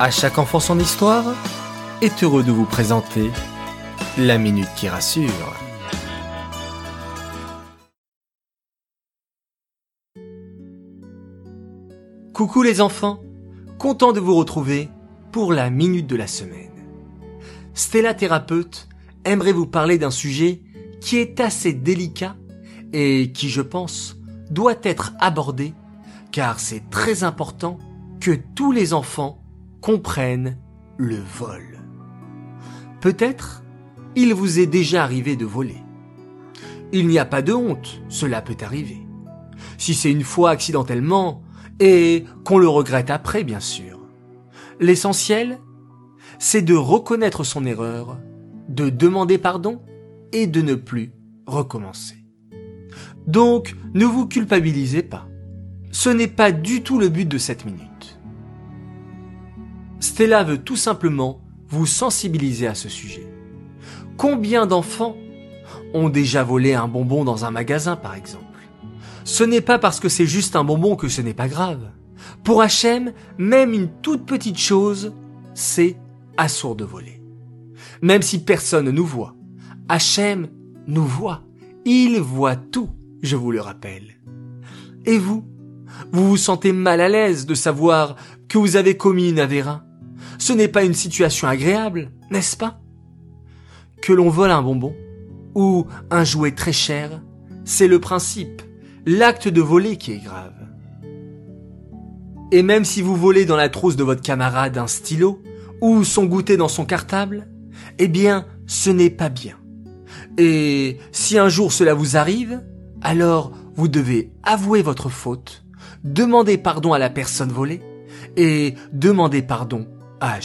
À chaque enfant son histoire est heureux de vous présenter la minute qui rassure. Coucou les enfants, content de vous retrouver pour la minute de la semaine. Stella thérapeute aimerait vous parler d'un sujet qui est assez délicat et qui, je pense, doit être abordé car c'est très important que tous les enfants comprennent le vol. Peut-être il vous est déjà arrivé de voler. Il n'y a pas de honte, cela peut arriver. Si c'est une fois accidentellement, et qu'on le regrette après, bien sûr. L'essentiel, c'est de reconnaître son erreur, de demander pardon et de ne plus recommencer. Donc, ne vous culpabilisez pas. Ce n'est pas du tout le but de cette minute. Stella veut tout simplement vous sensibiliser à ce sujet. Combien d'enfants ont déjà volé un bonbon dans un magasin, par exemple? Ce n'est pas parce que c'est juste un bonbon que ce n'est pas grave. Pour Hachem, même une toute petite chose, c'est assourd de voler. Même si personne ne nous voit, Hachem nous voit. Il voit tout, je vous le rappelle. Et vous? Vous vous sentez mal à l'aise de savoir que vous avez commis une avérin ce n'est pas une situation agréable, n'est-ce pas? Que l'on vole un bonbon ou un jouet très cher, c'est le principe, l'acte de voler qui est grave. Et même si vous volez dans la trousse de votre camarade un stylo ou son goûter dans son cartable, eh bien, ce n'est pas bien. Et si un jour cela vous arrive, alors vous devez avouer votre faute, demander pardon à la personne volée et demander pardon à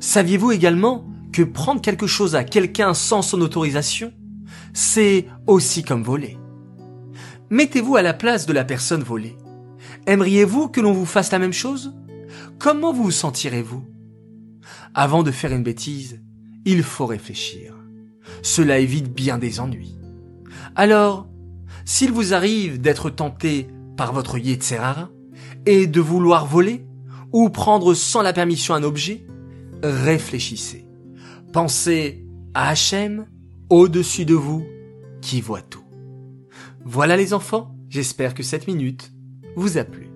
Saviez-vous également que prendre quelque chose à quelqu'un sans son autorisation, c'est aussi comme voler? Mettez-vous à la place de la personne volée. Aimeriez-vous que l'on vous fasse la même chose? Comment vous vous sentirez-vous? Avant de faire une bêtise, il faut réfléchir. Cela évite bien des ennuis. Alors, s'il vous arrive d'être tenté par votre Yetzerara et de vouloir voler, ou prendre sans la permission un objet, réfléchissez. Pensez à Hachem au-dessus de vous qui voit tout. Voilà les enfants, j'espère que cette minute vous a plu.